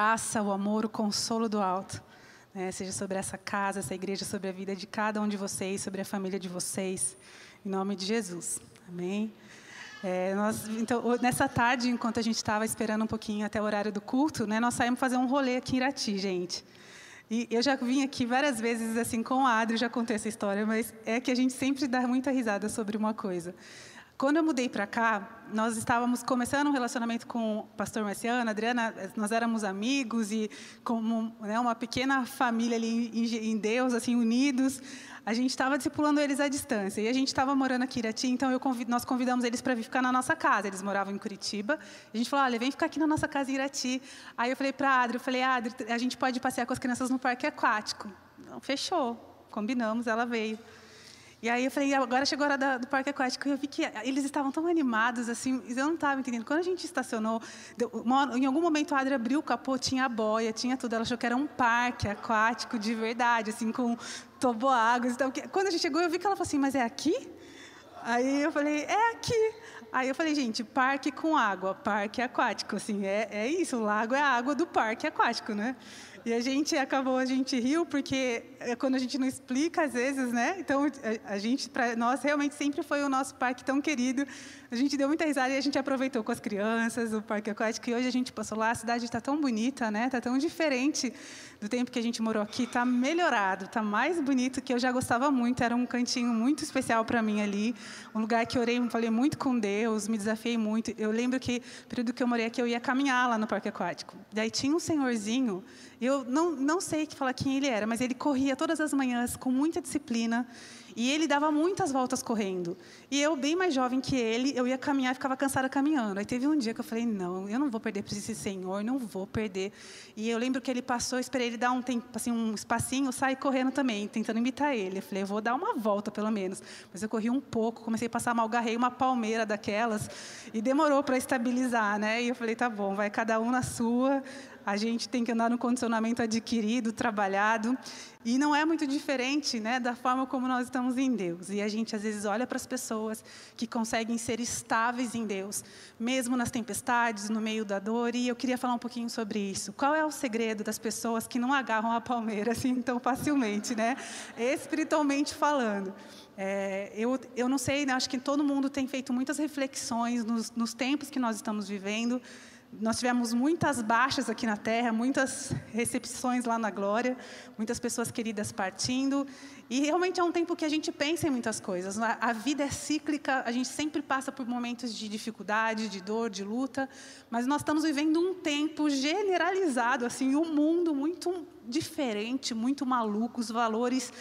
graça, o amor, o consolo do alto. Né? Seja sobre essa casa, essa igreja, sobre a vida de cada um de vocês, sobre a família de vocês. Em nome de Jesus. Amém. É, nós, então, nessa tarde, enquanto a gente estava esperando um pouquinho até o horário do culto, né, nós saímos fazer um rolê aqui em Irati, gente. E eu já vim aqui várias vezes assim com a Adri, já contei essa história, mas é que a gente sempre dá muita risada sobre uma coisa. Quando eu mudei para cá, nós estávamos começando um relacionamento com o pastor Marciano, Adriana, nós éramos amigos e como né, uma pequena família ali em, Deus, assim, unidos. A gente estava discipulando eles à distância. E a gente estava morando aqui em Irati, então nós convidamos eles para vir ficar na nossa casa. Eles moravam em Curitiba. A gente falou, olha, vem ficar aqui na nossa casa em Irati. Aí eu falei para a Adri, eu falei, Adri, a gente pode passear com as crianças no parque aquático. Não, fechou. Combinamos, ela veio. E aí eu falei, agora chegou a hora do parque aquático. E eu vi que eles estavam tão animados, assim, eu não estava entendendo. Quando a gente estacionou, em algum momento a Adri abriu o capô, tinha a boia, tinha tudo. Ela achou que era um parque aquático de verdade, assim, com toboáguas. Então, quando a gente chegou, eu vi que ela falou assim, mas é aqui? Aí eu falei, é aqui. Aí eu falei, gente, parque com água, parque aquático, assim, é, é isso, o lago é a água do parque aquático, né? E a gente acabou, a gente riu, porque é quando a gente não explica, às vezes, né? Então, a gente, para nós, realmente sempre foi o nosso parque tão querido. A gente deu muita risada e a gente aproveitou com as crianças, o parque aquático. E hoje a gente passou lá, a cidade está tão bonita, né? Está tão diferente do tempo que a gente morou aqui. Está melhorado, está mais bonito, que eu já gostava muito. Era um cantinho muito especial para mim ali. Um lugar que orei, falei muito com Deus, me desafiei muito. Eu lembro que, período que eu morei aqui, eu ia caminhar lá no parque aquático. Daí tinha um senhorzinho eu não, não sei que falar quem ele era, mas ele corria todas as manhãs com muita disciplina e ele dava muitas voltas correndo. E eu, bem mais jovem que ele, eu ia caminhar e ficava cansada caminhando. Aí teve um dia que eu falei: não, eu não vou perder para esse senhor, não vou perder. E eu lembro que ele passou, esperei ele dar um tempo, assim, um espacinho, saí correndo também, tentando imitar ele. Eu falei: eu vou dar uma volta pelo menos. Mas eu corri um pouco, comecei a passar mal, garrei uma palmeira daquelas e demorou para estabilizar, né? E eu falei: tá bom, vai cada um na sua a gente tem que andar no condicionamento adquirido, trabalhado, e não é muito diferente né, da forma como nós estamos em Deus. E a gente, às vezes, olha para as pessoas que conseguem ser estáveis em Deus, mesmo nas tempestades, no meio da dor, e eu queria falar um pouquinho sobre isso. Qual é o segredo das pessoas que não agarram a palmeira assim tão facilmente, né? espiritualmente falando? É, eu, eu não sei, né, acho que todo mundo tem feito muitas reflexões nos, nos tempos que nós estamos vivendo, nós tivemos muitas baixas aqui na terra, muitas recepções lá na glória, muitas pessoas queridas partindo. E realmente é um tempo que a gente pensa em muitas coisas. A vida é cíclica, a gente sempre passa por momentos de dificuldade, de dor, de luta, mas nós estamos vivendo um tempo generalizado, assim, um mundo muito diferente, muito maluco, os valores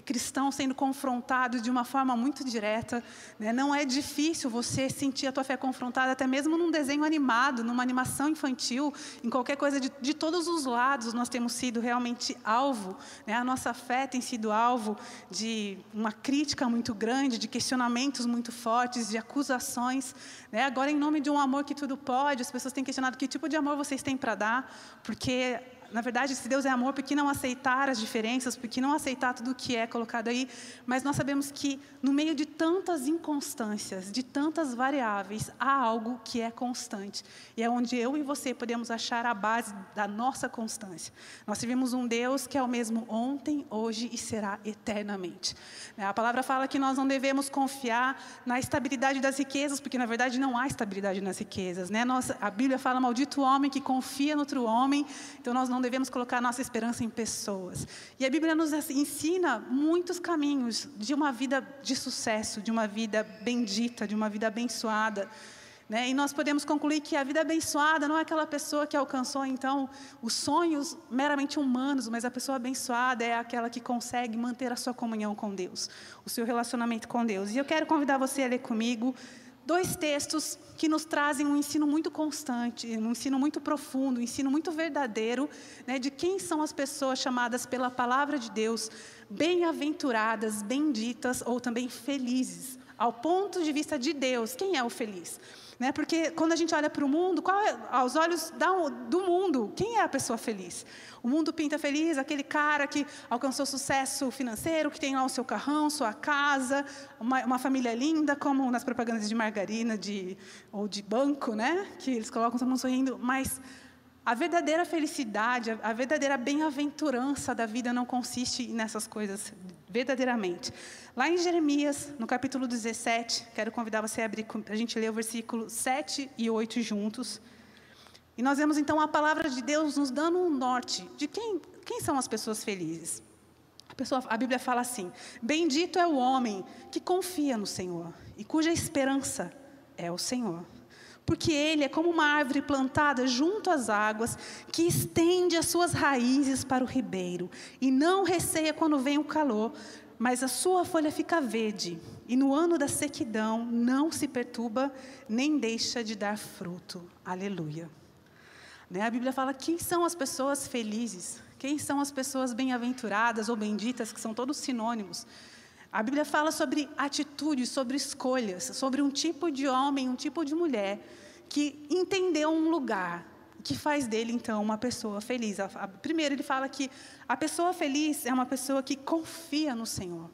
cristão sendo confrontado de uma forma muito direta. Né? Não é difícil você sentir a tua fé confrontada, até mesmo num desenho animado, numa animação infantil, em qualquer coisa, de, de todos os lados nós temos sido realmente alvo. Né? A nossa fé tem sido alvo de uma crítica muito grande, de questionamentos muito fortes, de acusações. Né? Agora, em nome de um amor que tudo pode, as pessoas têm questionado que tipo de amor vocês têm para dar, porque na verdade, se Deus é amor, por que não aceitar as diferenças? Por que não aceitar tudo o que é colocado aí? Mas nós sabemos que, no meio de tantas inconstâncias, de tantas variáveis, há algo que é constante. E é onde eu e você podemos achar a base da nossa constância. Nós servimos um Deus que é o mesmo ontem, hoje e será eternamente. A palavra fala que nós não devemos confiar na estabilidade das riquezas, porque, na verdade, não há estabilidade nas riquezas. Né? Nossa, a Bíblia fala, maldito homem que confia no outro homem. Então, nós não não devemos colocar nossa esperança em pessoas. E a Bíblia nos ensina muitos caminhos de uma vida de sucesso, de uma vida bendita, de uma vida abençoada. Né? E nós podemos concluir que a vida abençoada não é aquela pessoa que alcançou, então, os sonhos meramente humanos, mas a pessoa abençoada é aquela que consegue manter a sua comunhão com Deus, o seu relacionamento com Deus. E eu quero convidar você a ler comigo dois textos que nos trazem um ensino muito constante, um ensino muito profundo, um ensino muito verdadeiro, né, de quem são as pessoas chamadas pela palavra de Deus bem-aventuradas, benditas ou também felizes. Ao ponto de vista de Deus, quem é o feliz? Né? Porque quando a gente olha para o mundo, é, aos olhos do mundo, quem é a pessoa feliz? O mundo pinta feliz aquele cara que alcançou sucesso financeiro, que tem lá o seu carrão, sua casa, uma, uma família linda, como nas propagandas de margarina de, ou de banco, né? que eles colocam todo mundo sorrindo. Mas A verdadeira felicidade, a verdadeira bem-aventurança da vida não consiste nessas coisas, verdadeiramente. Lá em Jeremias, no capítulo 17, quero convidar você a abrir a gente ler o versículo 7 e 8 juntos. E nós vemos então a palavra de Deus nos dando um norte de quem, quem são as pessoas felizes. A, pessoa, a Bíblia fala assim: Bendito é o homem que confia no Senhor e cuja esperança é o Senhor. Porque ele é como uma árvore plantada junto às águas, que estende as suas raízes para o ribeiro, e não receia quando vem o calor, mas a sua folha fica verde, e no ano da sequidão não se perturba, nem deixa de dar fruto. Aleluia. Né? A Bíblia fala quem são as pessoas felizes, quem são as pessoas bem-aventuradas ou benditas, que são todos sinônimos. A Bíblia fala sobre atitudes, sobre escolhas, sobre um tipo de homem, um tipo de mulher que entendeu um lugar, que faz dele então uma pessoa feliz. Primeiro ele fala que a pessoa feliz é uma pessoa que confia no Senhor.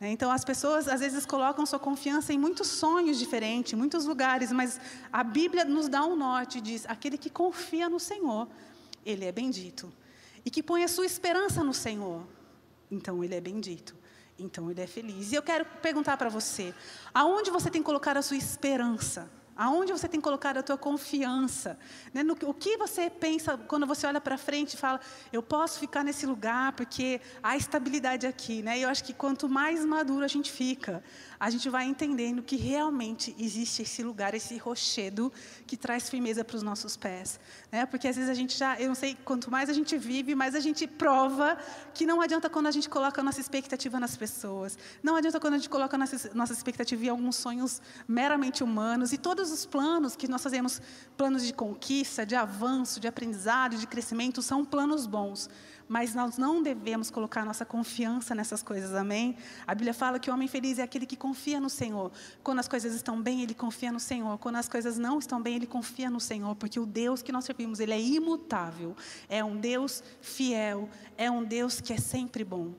Né? Então as pessoas às vezes colocam sua confiança em muitos sonhos diferentes, muitos lugares, mas a Bíblia nos dá um norte, diz: aquele que confia no Senhor, ele é bendito. E que põe a sua esperança no Senhor, então ele é bendito então ele é feliz. E eu quero perguntar para você: aonde você tem colocado a sua esperança? Aonde você tem colocado a tua confiança? Né? No, o que você pensa quando você olha para frente e fala, eu posso ficar nesse lugar porque há estabilidade aqui. Né? E eu acho que quanto mais maduro a gente fica, a gente vai entendendo que realmente existe esse lugar, esse rochedo que traz firmeza para os nossos pés. Né? Porque às vezes a gente já, eu não sei, quanto mais a gente vive, mais a gente prova que não adianta quando a gente coloca a nossa expectativa nas pessoas. Não adianta quando a gente coloca a nossa, nossa expectativa em alguns sonhos meramente humanos. E todos os planos que nós fazemos, planos de conquista, de avanço, de aprendizado, de crescimento, são planos bons mas nós não devemos colocar nossa confiança nessas coisas, amém? A Bíblia fala que o homem feliz é aquele que confia no Senhor. Quando as coisas estão bem, ele confia no Senhor. Quando as coisas não estão bem, ele confia no Senhor, porque o Deus que nós servimos, ele é imutável, é um Deus fiel, é um Deus que é sempre bom.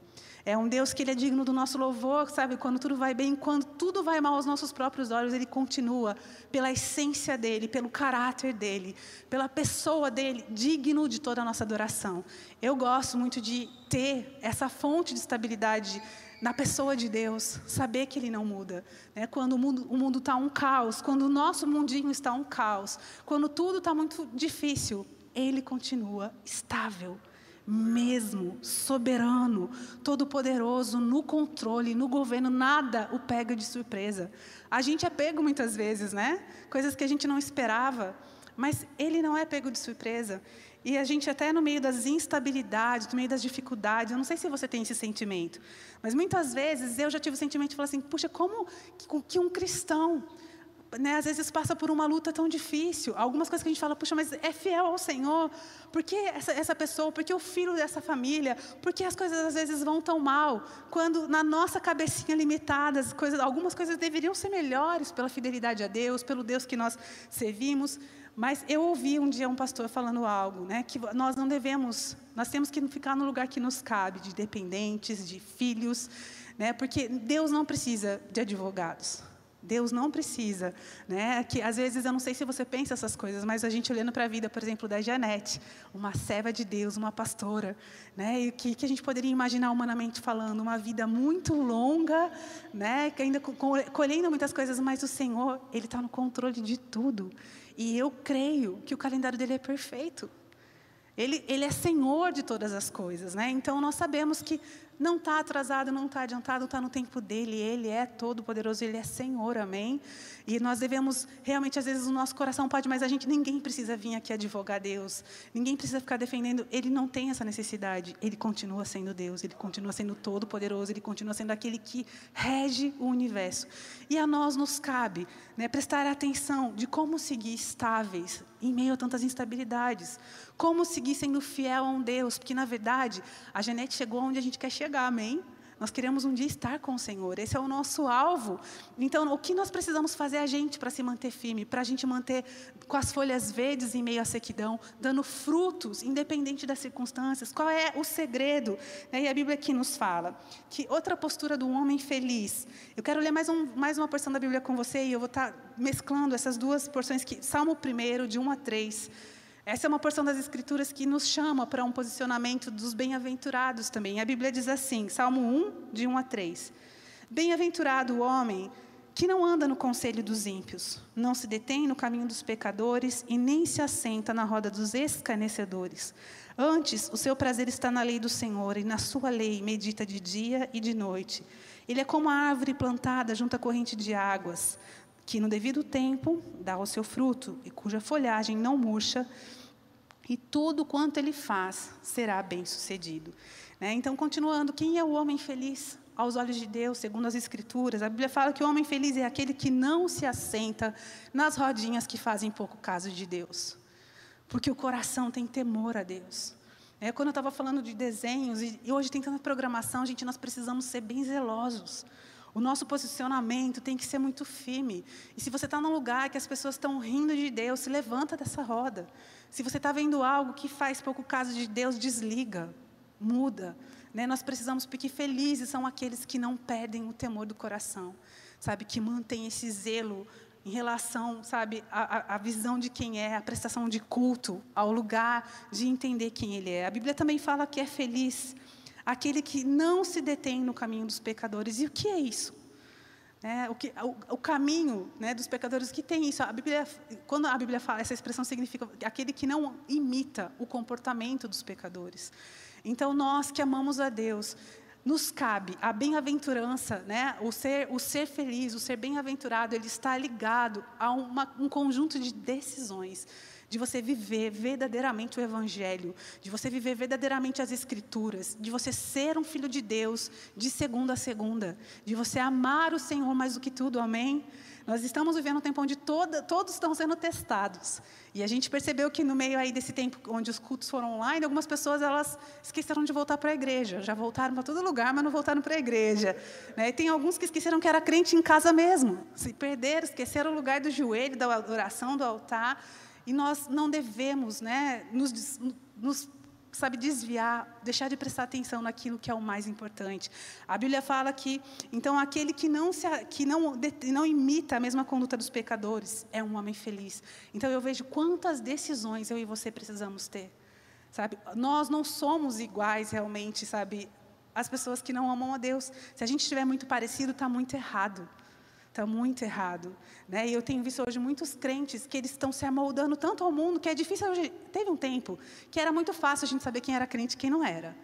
É um Deus que ele é digno do nosso louvor, sabe? Quando tudo vai bem, quando tudo vai mal aos nossos próprios olhos, ele continua pela essência dele, pelo caráter dele, pela pessoa dele, digno de toda a nossa adoração. Eu gosto muito de ter essa fonte de estabilidade na pessoa de Deus, saber que Ele não muda. Né? Quando o mundo está um caos, quando o nosso mundinho está um caos, quando tudo está muito difícil, Ele continua estável mesmo, soberano, todo-poderoso, no controle, no governo, nada o pega de surpresa. A gente é pego muitas vezes, né? Coisas que a gente não esperava, mas ele não é pego de surpresa. E a gente até no meio das instabilidades, no meio das dificuldades, eu não sei se você tem esse sentimento, mas muitas vezes eu já tive o sentimento de falar assim, puxa, como que um cristão né, às vezes passa por uma luta tão difícil. Algumas coisas que a gente fala, puxa, mas é fiel ao Senhor. Por que essa, essa pessoa? Por que o filho dessa família? Por que as coisas às vezes vão tão mal? Quando na nossa cabecinha limitada, as coisas, algumas coisas deveriam ser melhores pela fidelidade a Deus, pelo Deus que nós servimos. Mas eu ouvi um dia um pastor falando algo, né, que nós não devemos, nós temos que ficar no lugar que nos cabe, de dependentes, de filhos, né, porque Deus não precisa de advogados. Deus não precisa, né? Que às vezes eu não sei se você pensa essas coisas, mas a gente olhando para a vida, por exemplo, da Janete, uma serva de Deus, uma pastora, né? E que, que a gente poderia imaginar humanamente falando, uma vida muito longa, né? Que ainda colhendo muitas coisas, mas o Senhor, ele está no controle de tudo. E eu creio que o calendário dele é perfeito. Ele, ele é Senhor de todas as coisas, né? Então nós sabemos que não está atrasado, não está adiantado, está no tempo dele. Ele é todo poderoso, ele é Senhor, amém? E nós devemos, realmente, às vezes o nosso coração pode, mas a gente, ninguém precisa vir aqui advogar Deus. Ninguém precisa ficar defendendo. Ele não tem essa necessidade. Ele continua sendo Deus, ele continua sendo todo poderoso, ele continua sendo aquele que rege o universo. E a nós nos cabe né, prestar atenção de como seguir estáveis em meio a tantas instabilidades. Como seguir sendo fiel a um Deus, porque na verdade a Janete chegou onde a gente quer chegar, amém? Nós queremos um dia estar com o Senhor, esse é o nosso alvo. Então, o que nós precisamos fazer a gente para se manter firme, para a gente manter com as folhas verdes em meio à sequidão, dando frutos, independente das circunstâncias? Qual é o segredo? E a Bíblia aqui nos fala que outra postura do homem feliz. Eu quero ler mais, um, mais uma porção da Bíblia com você e eu vou estar mesclando essas duas porções, que, Salmo 1, de 1 a 3. Essa é uma porção das Escrituras que nos chama para um posicionamento dos bem-aventurados também. A Bíblia diz assim, Salmo 1, de 1 a 3. Bem-aventurado o homem que não anda no conselho dos ímpios, não se detém no caminho dos pecadores e nem se assenta na roda dos escarnecedores. Antes, o seu prazer está na lei do Senhor e na sua lei medita de dia e de noite. Ele é como a árvore plantada junto à corrente de águas, que no devido tempo dá o seu fruto e cuja folhagem não murcha, e tudo quanto ele faz será bem sucedido. Né? Então, continuando, quem é o homem feliz? aos olhos de Deus, segundo as Escrituras. A Bíblia fala que o homem feliz é aquele que não se assenta nas rodinhas que fazem pouco caso de Deus, porque o coração tem temor a Deus. É, quando eu estava falando de desenhos, e hoje tem tanta programação, gente, nós precisamos ser bem zelosos. O nosso posicionamento tem que ser muito firme. E se você está num lugar que as pessoas estão rindo de Deus, se levanta dessa roda. Se você está vendo algo que faz pouco caso de Deus, desliga, muda. Né? Nós precisamos, porque felizes são aqueles que não perdem o temor do coração, sabe? Que mantêm esse zelo em relação, sabe, à, visão de quem é, a prestação de culto, ao lugar de entender quem ele é. A Bíblia também fala que é feliz aquele que não se detém no caminho dos pecadores. E o que é isso? É, o, que, o, o, caminho né, dos pecadores que tem isso. A Bíblia, quando a Bíblia fala, essa expressão significa aquele que não imita o comportamento dos pecadores. Então, nós que amamos a Deus, nos cabe a bem-aventurança, né? o, ser, o ser feliz, o ser bem-aventurado, ele está ligado a uma, um conjunto de decisões de você viver verdadeiramente o Evangelho, de você viver verdadeiramente as Escrituras, de você ser um filho de Deus de segunda a segunda, de você amar o Senhor mais do que tudo, amém? Nós estamos vivendo um tempo onde toda, todos estão sendo testados. E a gente percebeu que no meio aí desse tempo onde os cultos foram online, algumas pessoas elas esqueceram de voltar para a igreja. Já voltaram para todo lugar, mas não voltaram para a igreja. Né? E tem alguns que esqueceram que era crente em casa mesmo. Se perderam, esqueceram o lugar do joelho, da oração, do altar. E nós não devemos né, nos, nos sabe, desviar, deixar de prestar atenção naquilo que é o mais importante. A Bíblia fala que, então, aquele que não, se, que não, não imita a mesma conduta dos pecadores é um homem feliz. Então, eu vejo quantas decisões eu e você precisamos ter. Sabe? Nós não somos iguais realmente, sabe? As pessoas que não amam a Deus. Se a gente estiver muito parecido, está muito errado. Está muito errado. Né? E eu tenho visto hoje muitos crentes que eles estão se amoldando tanto ao mundo que é difícil. Hoje, teve um tempo que era muito fácil a gente saber quem era crente e quem não era.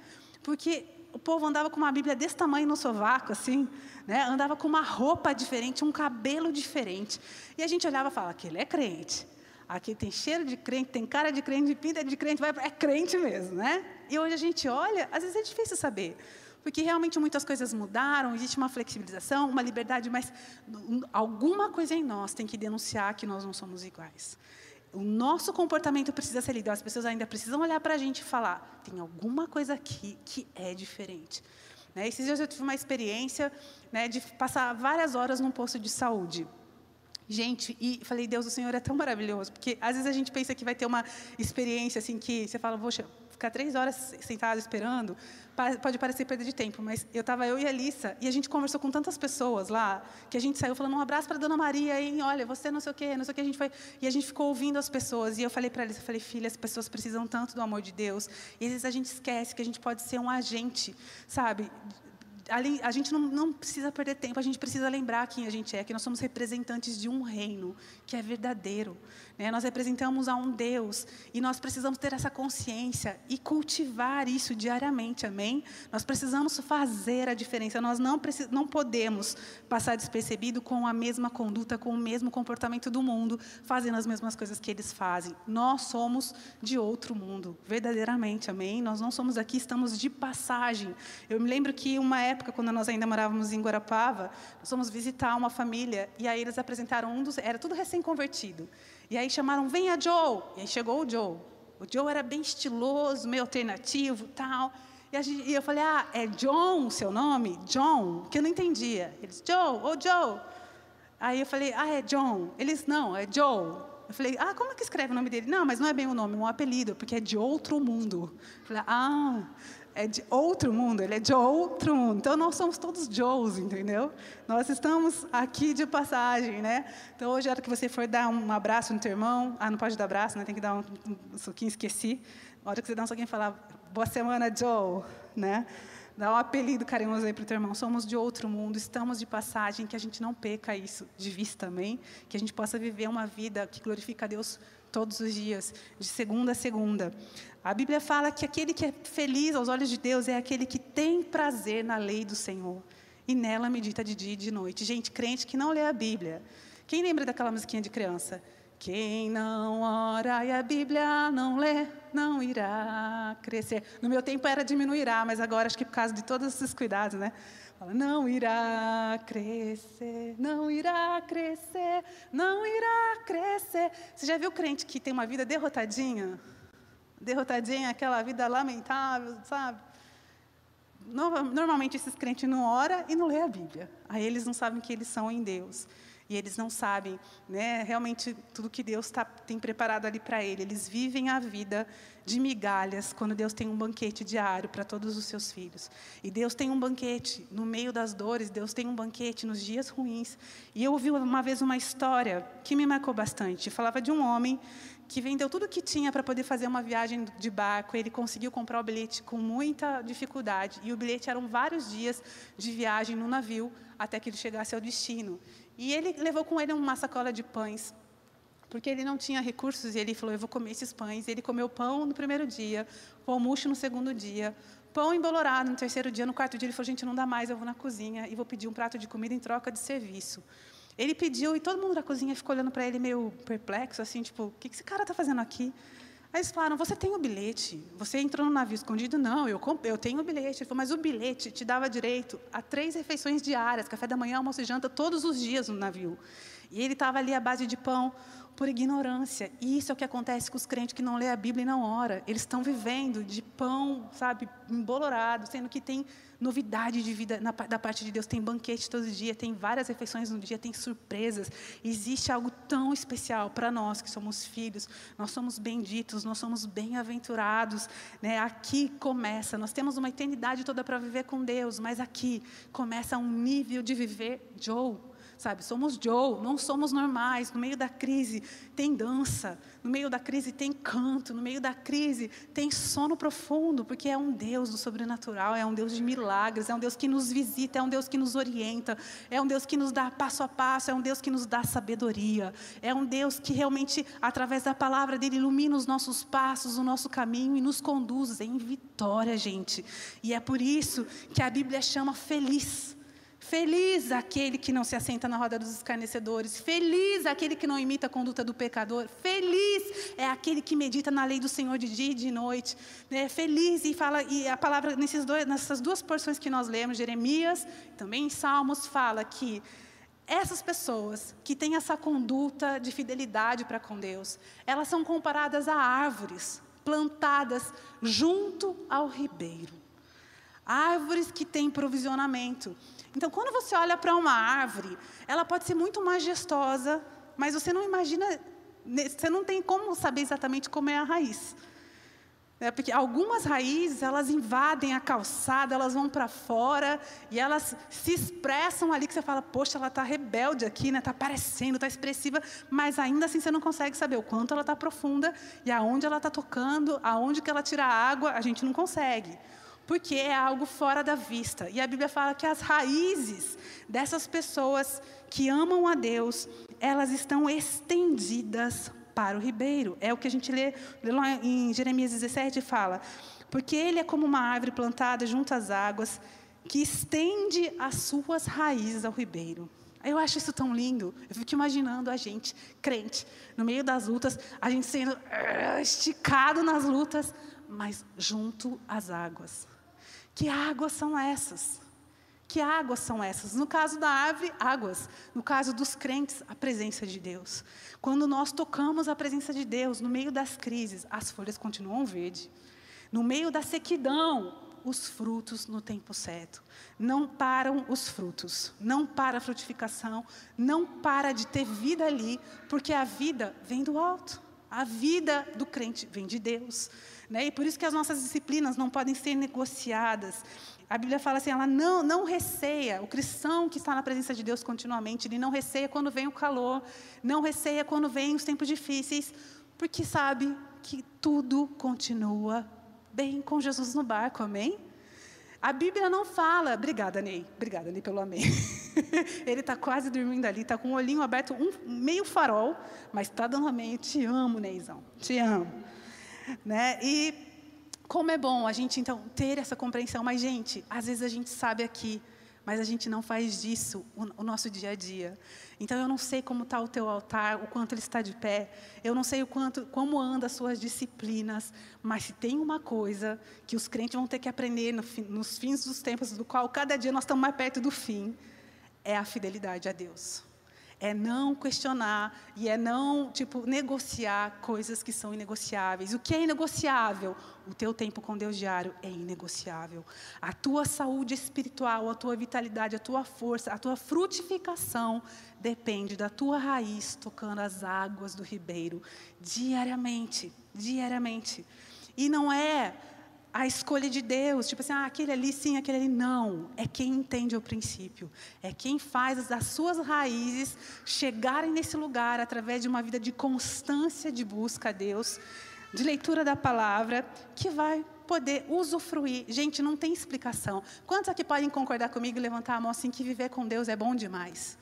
Porque o povo andava com uma Bíblia desse tamanho no sovaco, assim, né? andava com uma roupa diferente, um cabelo diferente. E a gente olhava e falava: aquele é crente. Aqui tem cheiro de crente, tem cara de crente, pinta de crente, vai, é crente mesmo, né? E hoje a gente olha, às vezes é difícil saber. Porque realmente muitas coisas mudaram, existe uma flexibilização, uma liberdade, mas alguma coisa em nós tem que denunciar que nós não somos iguais. O nosso comportamento precisa ser lido. As pessoas ainda precisam olhar para a gente e falar: tem alguma coisa aqui que é diferente. Né? Esses dias eu tive uma experiência né, de passar várias horas num posto de saúde. Gente, e falei, Deus, o Senhor é tão maravilhoso, porque às vezes a gente pensa que vai ter uma experiência assim que você fala, poxa, ficar três horas sentado esperando, pode parecer perda de tempo, mas eu estava eu e a Alissa, e a gente conversou com tantas pessoas lá, que a gente saiu falando um abraço para a Dona Maria, hein, olha, você não sei o quê, não sei o que, a gente foi, e a gente ficou ouvindo as pessoas, e eu falei para a Alissa, eu falei, filha, as pessoas precisam tanto do amor de Deus, e às vezes a gente esquece que a gente pode ser um agente, sabe, a gente não, não, precisa perder tempo, a gente precisa lembrar quem a gente é, que nós somos representantes de um reino que é verdadeiro. Né? Nós representamos a um Deus e nós precisamos ter essa consciência e cultivar isso diariamente, amém? Nós precisamos fazer a diferença, nós não, não podemos passar despercebido com a mesma conduta, com o mesmo comportamento do mundo, fazendo as mesmas coisas que eles fazem. Nós somos de outro mundo, verdadeiramente, amém? Nós não somos aqui, estamos de passagem. Eu me lembro que uma época, quando nós ainda morávamos em Guarapava, nós fomos visitar uma família e aí eles apresentaram um dos. Era tudo recém-convertido. E aí chamaram, venha Joe. E aí chegou o Joe. O Joe era bem estiloso, meio alternativo tal. E, gente, e eu falei, ah, é John seu nome? John? Que eu não entendia. Eles, Joe, ô oh, Joe. Aí eu falei, ah, é John. Eles, não, é Joe. Eu falei, ah, como é que escreve o nome dele? Não, mas não é bem o nome, é um apelido, porque é de outro mundo. Eu falei, ah, é de outro mundo, ele é de outro mundo. Então nós somos todos Joes, entendeu? Nós estamos aqui de passagem, né? Então hoje, a hora que você for dar um abraço no teu irmão, ah, não pode dar abraço, né? Tem que dar um, um suquinho, esqueci. A hora que você dá um suquinho, falar, boa semana, Joe, né? Dá um apelido carinhoso aí para o teu irmão. Somos de outro mundo, estamos de passagem, que a gente não peca isso de vista também, que a gente possa viver uma vida que glorifica a Deus todos os dias, de segunda a segunda. A Bíblia fala que aquele que é feliz aos olhos de Deus é aquele que tem prazer na lei do Senhor e nela medita de dia e de noite. Gente, crente que não lê a Bíblia. Quem lembra daquela musiquinha de criança? Quem não ora e a Bíblia não lê, não irá crescer. No meu tempo era diminuirá, mas agora acho que por causa de todos esses cuidados, né? Fala, não irá crescer, não irá crescer, não irá crescer. Você já viu crente que tem uma vida derrotadinha? derrotadinha, aquela vida lamentável, sabe? Normalmente esses crentes não oram e não lê a Bíblia. Aí eles não sabem que eles são em Deus. E eles não sabem né, realmente tudo que Deus tá, tem preparado ali para eles. Eles vivem a vida de migalhas quando Deus tem um banquete diário para todos os seus filhos. E Deus tem um banquete no meio das dores, Deus tem um banquete nos dias ruins. E eu ouvi uma vez uma história que me marcou bastante. Falava de um homem que vendeu tudo que tinha para poder fazer uma viagem de barco. Ele conseguiu comprar o bilhete com muita dificuldade. E o bilhete eram vários dias de viagem no navio até que ele chegasse ao destino. E ele levou com ele uma sacola de pães, porque ele não tinha recursos. E ele falou: Eu vou comer esses pães. E ele comeu pão no primeiro dia, pão murcho no segundo dia, pão embolorado no terceiro dia. No quarto dia, ele falou: Gente, não dá mais, eu vou na cozinha e vou pedir um prato de comida em troca de serviço. Ele pediu e todo mundo da cozinha ficou olhando para ele meio perplexo, assim, tipo, o que esse cara está fazendo aqui? Aí eles falaram, você tem o bilhete? Você entrou no navio escondido? Não, eu, eu tenho o bilhete. Ele falou, mas o bilhete te dava direito a três refeições diárias, café da manhã, almoço e janta, todos os dias no navio. E ele estava ali à base de pão por ignorância. E isso é o que acontece com os crentes que não lê a Bíblia e não ora. Eles estão vivendo de pão, sabe, embolorado, sendo que tem novidade de vida na, da parte de Deus. Tem banquete todo dia, tem várias refeições no dia, tem surpresas. Existe algo tão especial para nós que somos filhos. Nós somos benditos, nós somos bem-aventurados. Né? Aqui começa. Nós temos uma eternidade toda para viver com Deus, mas aqui começa um nível de viver Joe sabe? Somos Joe, não somos normais. No meio da crise tem dança, no meio da crise tem canto, no meio da crise tem sono profundo, porque é um Deus do sobrenatural, é um Deus de milagres, é um Deus que nos visita, é um Deus que nos orienta, é um Deus que nos dá passo a passo, é um Deus que nos dá sabedoria, é um Deus que realmente, através da palavra dele, ilumina os nossos passos, o nosso caminho e nos conduz em vitória, gente. E é por isso que a Bíblia chama feliz Feliz aquele que não se assenta na roda dos escarnecedores. Feliz aquele que não imita a conduta do pecador. Feliz é aquele que medita na lei do Senhor de dia e de noite. É feliz e fala e a palavra nesses dois, nessas duas porções que nós lemos, Jeremias, também em Salmos fala que essas pessoas que têm essa conduta de fidelidade para com Deus, elas são comparadas a árvores plantadas junto ao ribeiro. Árvores que têm provisionamento. Então, quando você olha para uma árvore, ela pode ser muito majestosa, mas você não imagina, você não tem como saber exatamente como é a raiz. É porque algumas raízes, elas invadem a calçada, elas vão para fora e elas se expressam ali que você fala, poxa, ela está rebelde aqui, né? Está aparecendo, está expressiva, mas ainda assim você não consegue saber o quanto ela está profunda e aonde ela está tocando, aonde que ela tira água, a gente não consegue porque é algo fora da vista. E a Bíblia fala que as raízes dessas pessoas que amam a Deus, elas estão estendidas para o ribeiro. É o que a gente lê, lê lá em Jeremias 17 fala: "Porque ele é como uma árvore plantada junto às águas, que estende as suas raízes ao ribeiro." Eu acho isso tão lindo. Eu fico imaginando a gente, crente, no meio das lutas, a gente sendo uh, esticado nas lutas, mas junto às águas. Que águas são essas? Que águas são essas? No caso da ave, águas. No caso dos crentes, a presença de Deus. Quando nós tocamos a presença de Deus no meio das crises, as folhas continuam verdes. No meio da sequidão, os frutos no tempo certo. Não param os frutos, não para a frutificação, não para de ter vida ali, porque a vida vem do alto. A vida do crente vem de Deus. Né? E por isso que as nossas disciplinas não podem ser negociadas. A Bíblia fala assim, ela não, não receia, o cristão que está na presença de Deus continuamente, ele não receia quando vem o calor, não receia quando vem os tempos difíceis, porque sabe que tudo continua bem com Jesus no barco, amém? A Bíblia não fala, obrigada, Ney, obrigada, Ney, pelo amém. Ele está quase dormindo ali, está com o olhinho aberto, um meio farol, mas está dando amém. Eu te amo, Neizão, te amo. Né? E como é bom a gente, então, ter essa compreensão. Mas, gente, às vezes a gente sabe aqui, mas a gente não faz disso o, o nosso dia a dia. Então, eu não sei como está o teu altar, o quanto ele está de pé. Eu não sei o quanto, como anda as suas disciplinas. Mas se tem uma coisa que os crentes vão ter que aprender no, nos fins dos tempos, do qual cada dia nós estamos mais perto do fim, é a fidelidade a Deus é não questionar e é não, tipo, negociar coisas que são inegociáveis. O que é inegociável? O teu tempo com Deus diário é inegociável. A tua saúde espiritual, a tua vitalidade, a tua força, a tua frutificação depende da tua raiz tocando as águas do ribeiro diariamente, diariamente. E não é a escolha de Deus, tipo assim, ah, aquele ali sim, aquele ali não. É quem entende o princípio. É quem faz as suas raízes chegarem nesse lugar através de uma vida de constância de busca a Deus, de leitura da palavra, que vai poder usufruir. Gente, não tem explicação. Quantos aqui podem concordar comigo e levantar a mão assim que viver com Deus é bom demais?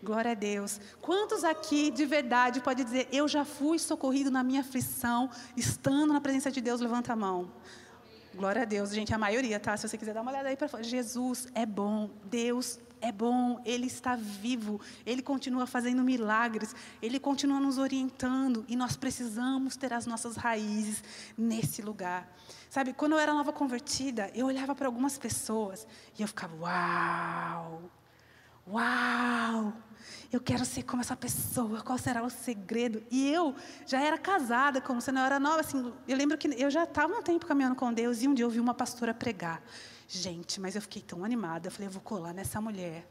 Glória a Deus. Quantos aqui de verdade pode dizer, eu já fui socorrido na minha aflição, estando na presença de Deus? Levanta a mão. Glória a Deus, gente, a maioria, tá? Se você quiser dar uma olhada aí para Jesus é bom, Deus é bom, Ele está vivo, Ele continua fazendo milagres, Ele continua nos orientando e nós precisamos ter as nossas raízes nesse lugar. Sabe, quando eu era nova convertida, eu olhava para algumas pessoas e eu ficava, uau, uau, eu quero ser como essa pessoa, qual será o segredo? E eu já era casada, como se não era nova, assim, eu lembro que eu já estava um tempo caminhando com Deus e um dia eu vi uma pastora pregar. Gente, mas eu fiquei tão animada, eu falei, eu vou colar nessa mulher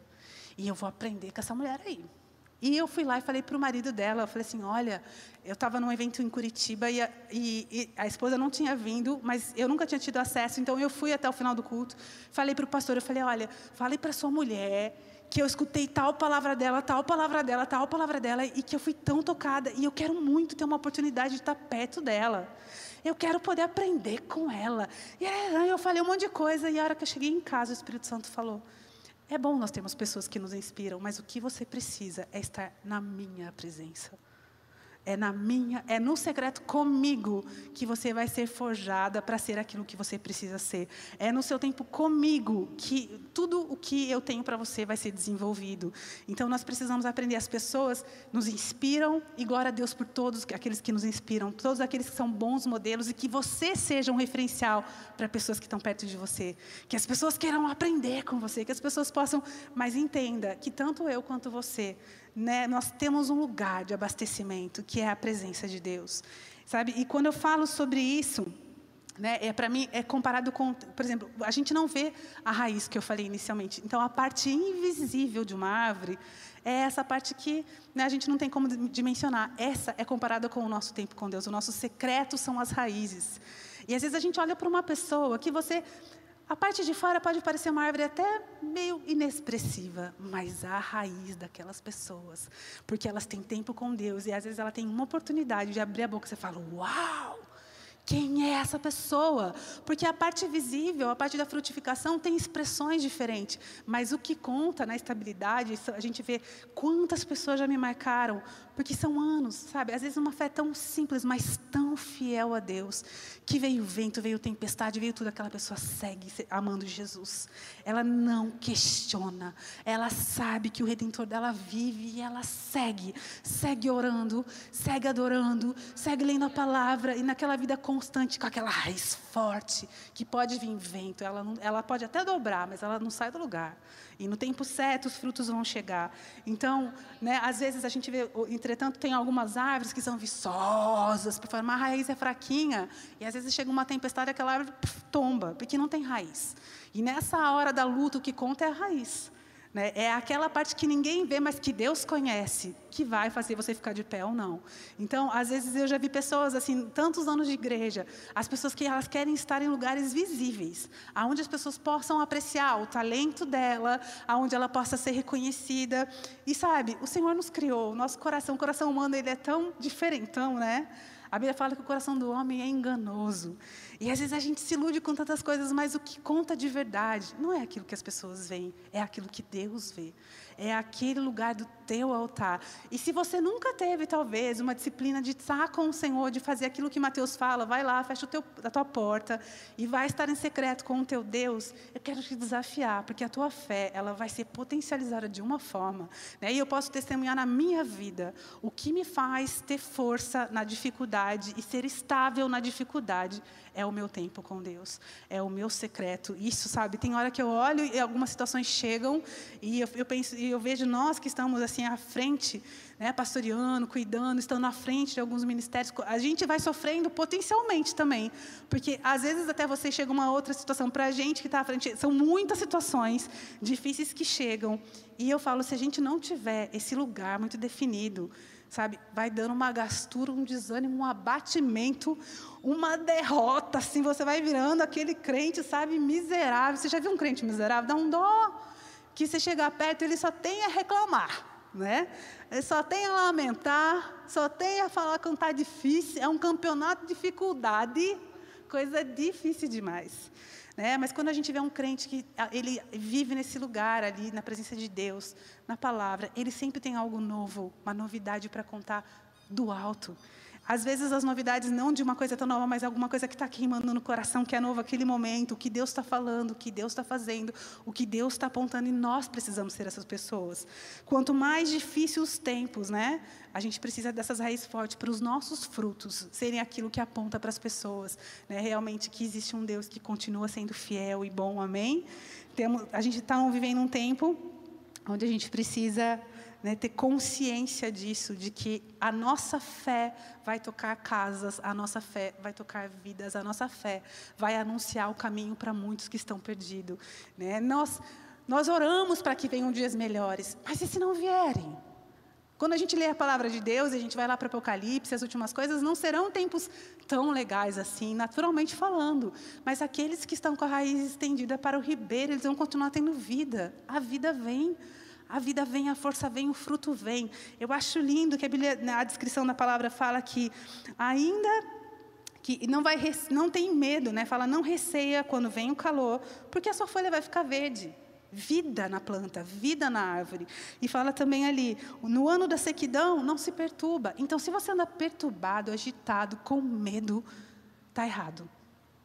e eu vou aprender com essa mulher aí. E eu fui lá e falei para o marido dela, eu falei assim, olha, eu estava num evento em Curitiba e a, e, e a, esposa não tinha vindo, mas eu nunca tinha tido acesso, então eu fui até o final do culto, falei para o pastor, eu falei, olha, fale para sua mulher que eu escutei tal palavra dela, tal palavra dela, tal palavra dela, e que eu fui tão tocada, e eu quero muito ter uma oportunidade de estar perto dela. Eu quero poder aprender com ela. E eu falei um monte de coisa, e a hora que eu cheguei em casa, o Espírito Santo falou: É bom nós termos pessoas que nos inspiram, mas o que você precisa é estar na minha presença. É na minha, é no secreto comigo que você vai ser forjada para ser aquilo que você precisa ser. É no seu tempo comigo que tudo o que eu tenho para você vai ser desenvolvido. Então nós precisamos aprender. As pessoas nos inspiram e glória a Deus por todos aqueles que nos inspiram, todos aqueles que são bons modelos e que você seja um referencial para pessoas que estão perto de você. Que as pessoas queiram aprender com você, que as pessoas possam, mas entenda que tanto eu quanto você né, nós temos um lugar de abastecimento, que é a presença de Deus. Sabe? E quando eu falo sobre isso, né, é para mim é comparado com, por exemplo, a gente não vê a raiz que eu falei inicialmente. Então a parte invisível de uma árvore é essa parte que né, a gente não tem como dimensionar. Essa é comparada com o nosso tempo com Deus. O nosso secreto são as raízes. E às vezes a gente olha para uma pessoa que você a parte de fora pode parecer uma árvore até meio inexpressiva, mas a raiz daquelas pessoas, porque elas têm tempo com Deus e às vezes ela tem uma oportunidade de abrir a boca e você fala: "Uau!" Quem é essa pessoa? Porque a parte visível, a parte da frutificação, tem expressões diferentes. Mas o que conta na estabilidade, a gente vê quantas pessoas já me marcaram porque são anos, sabe? Às vezes uma fé tão simples, mas tão fiel a Deus, que veio vento, veio tempestade, veio tudo, aquela pessoa segue amando Jesus. Ela não questiona, ela sabe que o Redentor dela vive e ela segue, segue orando, segue adorando, segue lendo a palavra e naquela vida constante, com aquela raiz forte, que pode vir vento, ela, não, ela pode até dobrar, mas ela não sai do lugar. E no tempo certo os frutos vão chegar. Então, né, às vezes a gente vê, entretanto, tem algumas árvores que são viçosas, porque a raiz é fraquinha, e às vezes chega uma tempestade e aquela árvore puf, tomba, porque não tem raiz. E nessa hora da luta, o que conta é a raiz. Né? É aquela parte que ninguém vê, mas que Deus conhece, que vai fazer você ficar de pé ou não. Então, às vezes eu já vi pessoas assim, tantos anos de igreja, as pessoas que elas querem estar em lugares visíveis, aonde as pessoas possam apreciar o talento dela, aonde ela possa ser reconhecida. E sabe, o Senhor nos criou, o nosso coração, o coração humano, ele é tão diferentão, né? A Bíblia fala que o coração do homem é enganoso. E às vezes a gente se ilude com tantas coisas, mas o que conta de verdade não é aquilo que as pessoas veem, é aquilo que Deus vê. É aquele lugar do teu altar. E se você nunca teve, talvez, uma disciplina de estar com o Senhor, de fazer aquilo que Mateus fala, vai lá, fecha teu, a tua porta e vai estar em secreto com o teu Deus, eu quero te desafiar, porque a tua fé, ela vai ser potencializada de uma forma. Né? E eu posso testemunhar na minha vida o que me faz ter força na dificuldade e ser estável na dificuldade é o meu tempo com Deus, é o meu secreto. Isso, sabe, tem hora que eu olho e algumas situações chegam e eu, eu penso, e eu vejo nós que estamos assim à frente, né, pastoreando, cuidando, estando à frente de alguns ministérios, a gente vai sofrendo potencialmente também, porque às vezes até você chega uma outra situação para a gente que está à frente, são muitas situações difíceis que chegam e eu falo se a gente não tiver esse lugar muito definido sabe? Vai dando uma gastura, um desânimo, um abatimento, uma derrota, assim, você vai virando aquele crente, sabe, miserável. Você já viu um crente miserável? Dá um dó. Que você chegar perto, ele só tem a reclamar, né? Só tem a lamentar, só tem a falar que está difícil. É um campeonato de dificuldade, coisa difícil demais. Né? Mas quando a gente vê um crente que ele vive nesse lugar ali, na presença de Deus, na palavra, ele sempre tem algo novo, uma novidade para contar do alto. Às vezes as novidades não de uma coisa tão nova, mas alguma coisa que está queimando no coração, que é novo aquele momento, o que Deus está falando, o que Deus está fazendo, o que Deus está apontando, e nós precisamos ser essas pessoas. Quanto mais difíceis os tempos, né? A gente precisa dessas raízes fortes para os nossos frutos serem aquilo que aponta para as pessoas, né? Realmente que existe um Deus que continua sendo fiel e bom, amém? Temos, a gente está vivendo um tempo onde a gente precisa né, ter consciência disso, de que a nossa fé vai tocar casas, a nossa fé vai tocar vidas, a nossa fé vai anunciar o caminho para muitos que estão perdidos. Né? Nós, nós oramos para que venham dias melhores, mas e se não vierem? Quando a gente lê a palavra de Deus e a gente vai lá para o Apocalipse, as últimas coisas, não serão tempos tão legais assim, naturalmente falando. Mas aqueles que estão com a raiz estendida para o ribeiro, eles vão continuar tendo vida. A vida vem a vida vem, a força vem, o fruto vem. Eu acho lindo que a, Bíblia, a descrição da palavra fala que ainda que não vai não tem medo, né? Fala não receia quando vem o calor, porque a sua folha vai ficar verde. Vida na planta, vida na árvore. E fala também ali, no ano da sequidão, não se perturba. Então, se você anda perturbado, agitado, com medo, está errado.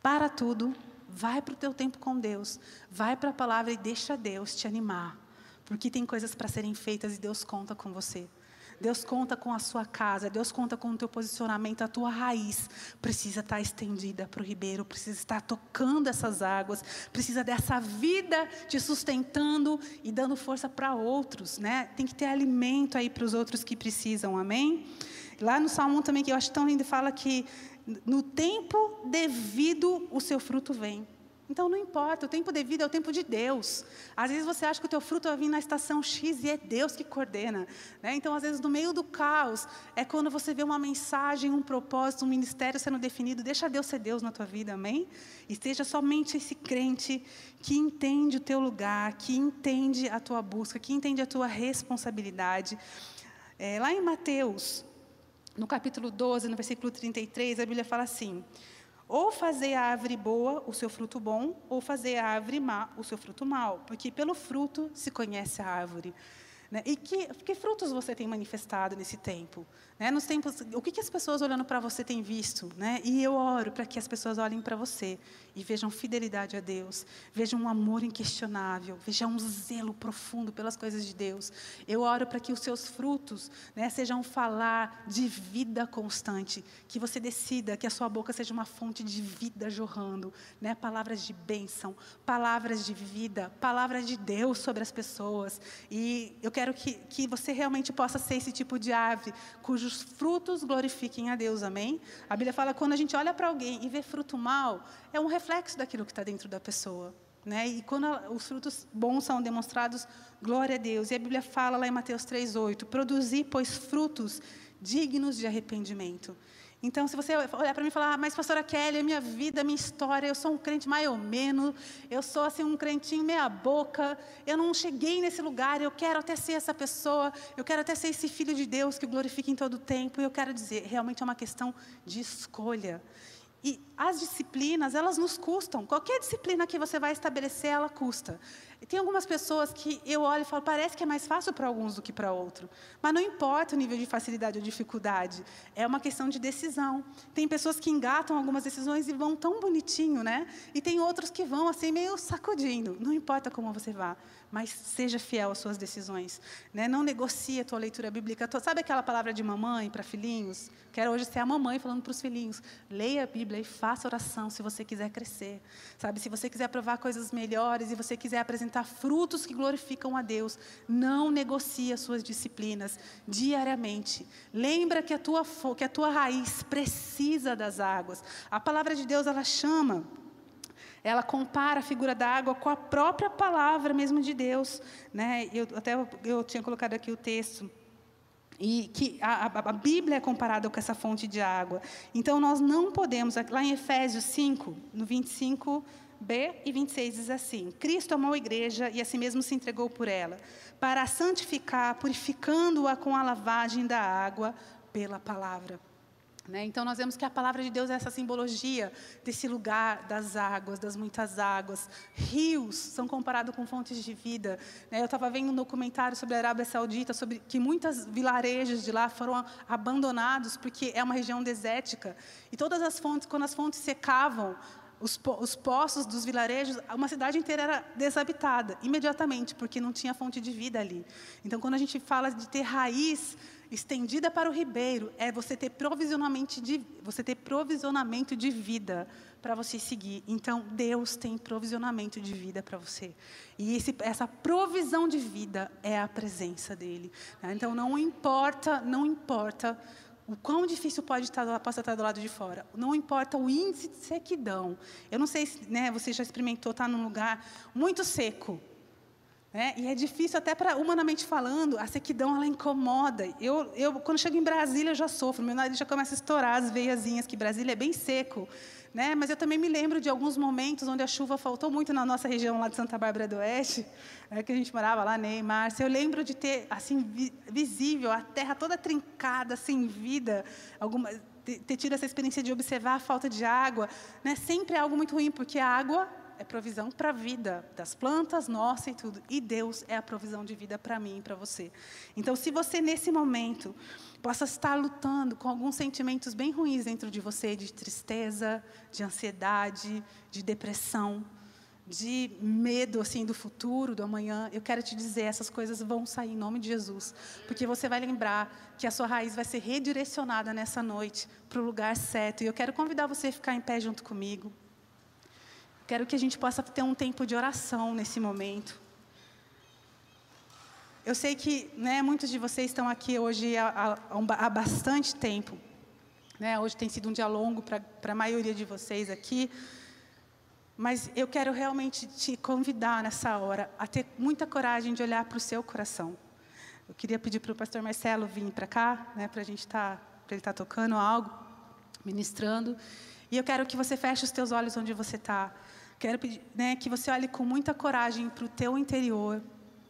Para tudo, vai para o teu tempo com Deus, vai para a palavra e deixa Deus te animar. Porque tem coisas para serem feitas e Deus conta com você. Deus conta com a sua casa, Deus conta com o teu posicionamento, a tua raiz precisa estar estendida para o ribeiro, precisa estar tocando essas águas, precisa dessa vida te sustentando e dando força para outros, né? Tem que ter alimento aí para os outros que precisam, amém? Lá no Salmo 1 também, que eu acho tão lindo, fala que no tempo devido o seu fruto vem. Então não importa, o tempo devido é o tempo de Deus. Às vezes você acha que o teu fruto vai vir na estação X e é Deus que coordena. Né? Então, às vezes, no meio do caos, é quando você vê uma mensagem, um propósito, um ministério sendo definido. Deixa Deus ser Deus na tua vida, amém? E seja somente esse crente que entende o teu lugar, que entende a tua busca, que entende a tua responsabilidade. É, lá em Mateus, no capítulo 12, no versículo 33, a Bíblia fala assim. Ou fazer a árvore boa o seu fruto bom, ou fazer a árvore má o seu fruto mau, porque pelo fruto se conhece a árvore. Né? E que, que frutos você tem manifestado nesse tempo? Né? Nos tempos, o que, que as pessoas olhando para você têm visto? Né? E eu oro para que as pessoas olhem para você e vejam fidelidade a Deus, vejam um amor inquestionável, vejam um zelo profundo pelas coisas de Deus. Eu oro para que os seus frutos né, sejam falar de vida constante, que você decida que a sua boca seja uma fonte de vida jorrando, né? palavras de bênção, palavras de vida, palavras de Deus sobre as pessoas. E eu quero que, que você realmente possa ser esse tipo de ave cujos frutos glorifiquem a Deus, amém? A Bíblia fala que quando a gente olha para alguém e vê fruto mal, é um reflexo daquilo que está dentro da pessoa. Né? E quando os frutos bons são demonstrados, glória a Deus. E a Bíblia fala lá em Mateus 3,8: produzir, pois, frutos dignos de arrependimento. Então, se você olhar para mim e falar, ah, mas pastora Kelly, a minha vida, a minha história, eu sou um crente mais ou menos, eu sou assim um crentinho meia boca, eu não cheguei nesse lugar, eu quero até ser essa pessoa, eu quero até ser esse filho de Deus que glorifica em todo o tempo. E eu quero dizer, realmente é uma questão de escolha. E as disciplinas, elas nos custam. Qualquer disciplina que você vai estabelecer, ela custa. Tem algumas pessoas que eu olho e falo, parece que é mais fácil para alguns do que para outros. Mas não importa o nível de facilidade ou dificuldade, é uma questão de decisão. Tem pessoas que engatam algumas decisões e vão tão bonitinho, né? E tem outros que vão assim meio sacudindo. Não importa como você vá, mas seja fiel às suas decisões. Né? Não negocie a tua leitura bíblica. Sabe aquela palavra de mamãe para filhinhos? Quero hoje ser a mamãe falando para os filhinhos. Leia a Bíblia e faça oração se você quiser crescer. Sabe, se você quiser provar coisas melhores e você quiser apresentar frutos que glorificam a Deus, não negocie as suas disciplinas diariamente. Lembra que a tua, que a tua raiz precisa das águas. A palavra de Deus, ela chama ela compara a figura da água com a própria palavra mesmo de Deus. Né? Eu, até eu, tinha colocado aqui o texto. E que a, a, Bíblia é comparada com essa fonte de água. Então, nós não podemos, lá em Efésios 5, no 25b e 26, diz assim: Cristo amou a igreja e a si mesmo se entregou por ela, para a santificar, purificando-a com a lavagem da água pela palavra né? Então, nós vemos que a palavra de Deus é essa simbologia desse lugar das águas, das muitas águas. Rios são comparados com fontes de vida. Né? Eu estava vendo um documentário sobre a Arábia Saudita, sobre que muitos vilarejos de lá foram abandonados porque é uma região desértica. E todas as fontes, quando as fontes secavam, os, os poços dos vilarejos, uma cidade inteira era desabitada, imediatamente, porque não tinha fonte de vida ali. Então, quando a gente fala de ter raiz estendida para o ribeiro é você ter provisionamento de, você ter provisionamento de vida para você seguir. Então, Deus tem provisionamento de vida para você. E esse, essa provisão de vida é a presença dele. Né? Então, não importa, não importa o quão difícil pode estar, possa estar do lado de fora. Não importa o índice de sequidão. Eu não sei se né, você já experimentou estar num lugar muito seco. Né? E é difícil até para humanamente falando, a sequidão ela incomoda. Eu, eu quando chego em Brasília eu já sofro, meu nariz já começa a estourar as veiazinhas, que Brasília é bem seco, né? Mas eu também me lembro de alguns momentos onde a chuva faltou muito na nossa região lá de Santa Bárbara do Oeste, né, que a gente morava lá, Ney, Márcia. Eu lembro de ter assim vi, visível a terra toda trincada, sem vida, alguma ter tido essa experiência de observar a falta de água, né? Sempre é algo muito ruim, porque a água é provisão para a vida das plantas, nossa e tudo. E Deus é a provisão de vida para mim e para você. Então, se você nesse momento possa estar lutando com alguns sentimentos bem ruins dentro de você, de tristeza, de ansiedade, de depressão, de medo assim do futuro, do amanhã, eu quero te dizer, essas coisas vão sair em nome de Jesus, porque você vai lembrar que a sua raiz vai ser redirecionada nessa noite para o lugar certo. E eu quero convidar você a ficar em pé junto comigo. Quero que a gente possa ter um tempo de oração nesse momento. Eu sei que né, muitos de vocês estão aqui hoje há, há, há bastante tempo. Né? Hoje tem sido um dia longo para a maioria de vocês aqui. Mas eu quero realmente te convidar nessa hora a ter muita coragem de olhar para o seu coração. Eu queria pedir para o pastor Marcelo vir para cá, né, para a gente estar, tá, para ele estar tá tocando algo, ministrando. E eu quero que você feche os teus olhos onde você está. Quero pedir, né, que você olhe com muita coragem para o teu interior.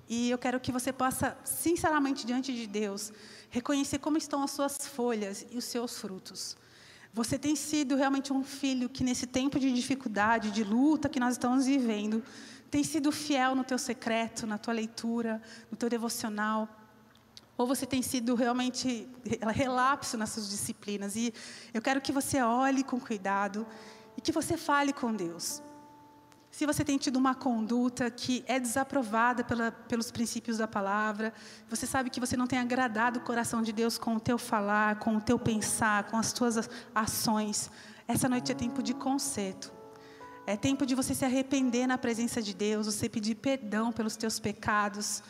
E eu quero que você possa, sinceramente, diante de Deus, reconhecer como estão as suas folhas e os seus frutos. Você tem sido realmente um filho que, nesse tempo de dificuldade, de luta que nós estamos vivendo, tem sido fiel no teu secreto, na tua leitura, no teu devocional? Ou você tem sido realmente relapso nas suas disciplinas? E eu quero que você olhe com cuidado e que você fale com Deus. Se você tem tido uma conduta que é desaprovada pela, pelos princípios da palavra, você sabe que você não tem agradado o coração de Deus com o teu falar, com o teu pensar, com as tuas ações, essa noite é tempo de conserto. É tempo de você se arrepender na presença de Deus, você pedir perdão pelos teus pecados.